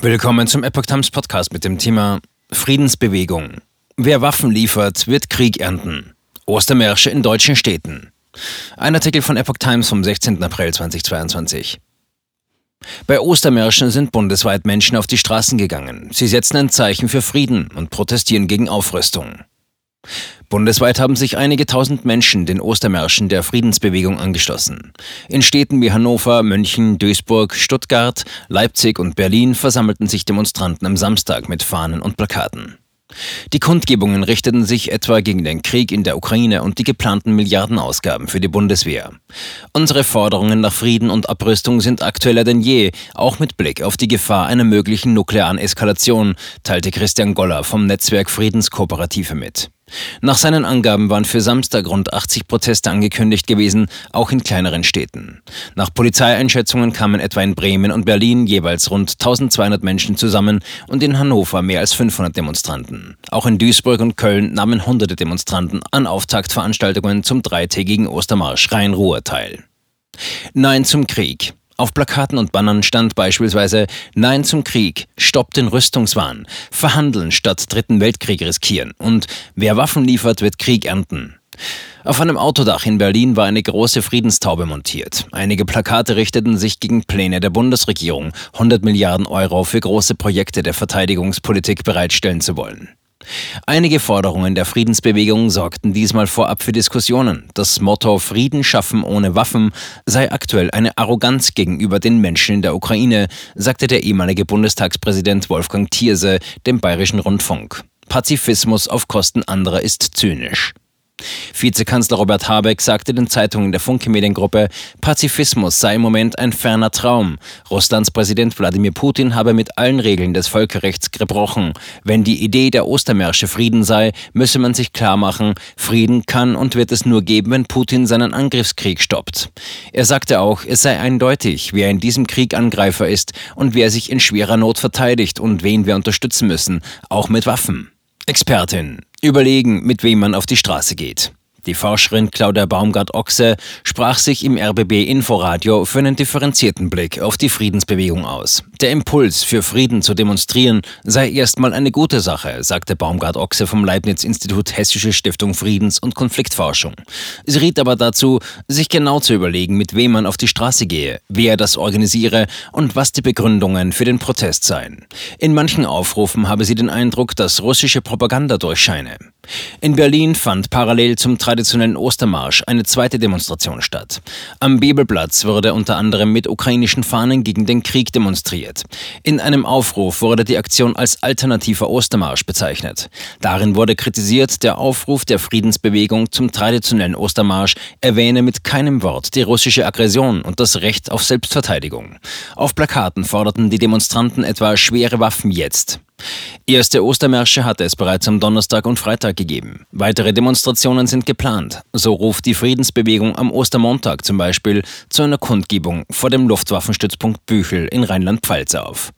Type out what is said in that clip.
Willkommen zum Epoch Times Podcast mit dem Thema Friedensbewegung. Wer Waffen liefert, wird Krieg ernten. Ostermärsche in deutschen Städten. Ein Artikel von Epoch Times vom 16. April 2022. Bei Ostermärschen sind bundesweit Menschen auf die Straßen gegangen. Sie setzen ein Zeichen für Frieden und protestieren gegen Aufrüstung. Bundesweit haben sich einige tausend Menschen den Ostermärschen der Friedensbewegung angeschlossen. In Städten wie Hannover, München, Duisburg, Stuttgart, Leipzig und Berlin versammelten sich Demonstranten am Samstag mit Fahnen und Plakaten. Die Kundgebungen richteten sich etwa gegen den Krieg in der Ukraine und die geplanten Milliardenausgaben für die Bundeswehr. Unsere Forderungen nach Frieden und Abrüstung sind aktueller denn je, auch mit Blick auf die Gefahr einer möglichen nuklearen Eskalation, teilte Christian Goller vom Netzwerk Friedenskooperative mit. Nach seinen Angaben waren für Samstag rund 80 Proteste angekündigt gewesen, auch in kleineren Städten. Nach Polizeieinschätzungen kamen etwa in Bremen und Berlin jeweils rund 1200 Menschen zusammen und in Hannover mehr als 500 Demonstranten. Auch in Duisburg und Köln nahmen hunderte Demonstranten an Auftaktveranstaltungen zum dreitägigen Ostermarsch Rhein-Ruhr teil. Nein zum Krieg. Auf Plakaten und Bannern stand beispielsweise Nein zum Krieg, Stopp den Rüstungswahn, Verhandeln statt Dritten Weltkrieg riskieren und Wer Waffen liefert, wird Krieg ernten. Auf einem Autodach in Berlin war eine große Friedenstaube montiert. Einige Plakate richteten sich gegen Pläne der Bundesregierung, 100 Milliarden Euro für große Projekte der Verteidigungspolitik bereitstellen zu wollen. Einige Forderungen der Friedensbewegung sorgten diesmal vorab für Diskussionen. Das Motto Frieden schaffen ohne Waffen sei aktuell eine Arroganz gegenüber den Menschen in der Ukraine, sagte der ehemalige Bundestagspräsident Wolfgang Thierse dem Bayerischen Rundfunk. Pazifismus auf Kosten anderer ist zynisch. Vizekanzler Robert Habeck sagte den Zeitungen der Funke Mediengruppe, Pazifismus sei im Moment ein ferner Traum. Russlands Präsident Wladimir Putin habe mit allen Regeln des Völkerrechts gebrochen. Wenn die Idee der Ostermärsche Frieden sei, müsse man sich klar machen, Frieden kann und wird es nur geben, wenn Putin seinen Angriffskrieg stoppt. Er sagte auch, es sei eindeutig, wer in diesem Krieg Angreifer ist und wer sich in schwerer Not verteidigt und wen wir unterstützen müssen, auch mit Waffen. Expertin. Überlegen, mit wem man auf die Straße geht. Die Forscherin Claudia Baumgart-Ochse sprach sich im RBB Inforadio für einen differenzierten Blick auf die Friedensbewegung aus. Der Impuls, für Frieden zu demonstrieren, sei erstmal eine gute Sache, sagte Baumgart-Ochse vom Leibniz-Institut Hessische Stiftung Friedens- und Konfliktforschung. Sie riet aber dazu, sich genau zu überlegen, mit wem man auf die Straße gehe, wer das organisiere und was die Begründungen für den Protest seien. In manchen Aufrufen habe sie den Eindruck, dass russische Propaganda durchscheine. In Berlin fand parallel zum traditionellen Ostermarsch eine zweite Demonstration statt. Am Bebelplatz wurde unter anderem mit ukrainischen Fahnen gegen den Krieg demonstriert. In einem Aufruf wurde die Aktion als alternativer Ostermarsch bezeichnet. Darin wurde kritisiert, der Aufruf der Friedensbewegung zum traditionellen Ostermarsch erwähne mit keinem Wort die russische Aggression und das Recht auf Selbstverteidigung. Auf Plakaten forderten die Demonstranten etwa schwere Waffen jetzt. Erste Ostermärsche hatte es bereits am Donnerstag und Freitag gegeben. Weitere Demonstrationen sind geplant. So ruft die Friedensbewegung am Ostermontag zum Beispiel zu einer Kundgebung vor dem Luftwaffenstützpunkt Büchel in Rheinland-Pfalz auf.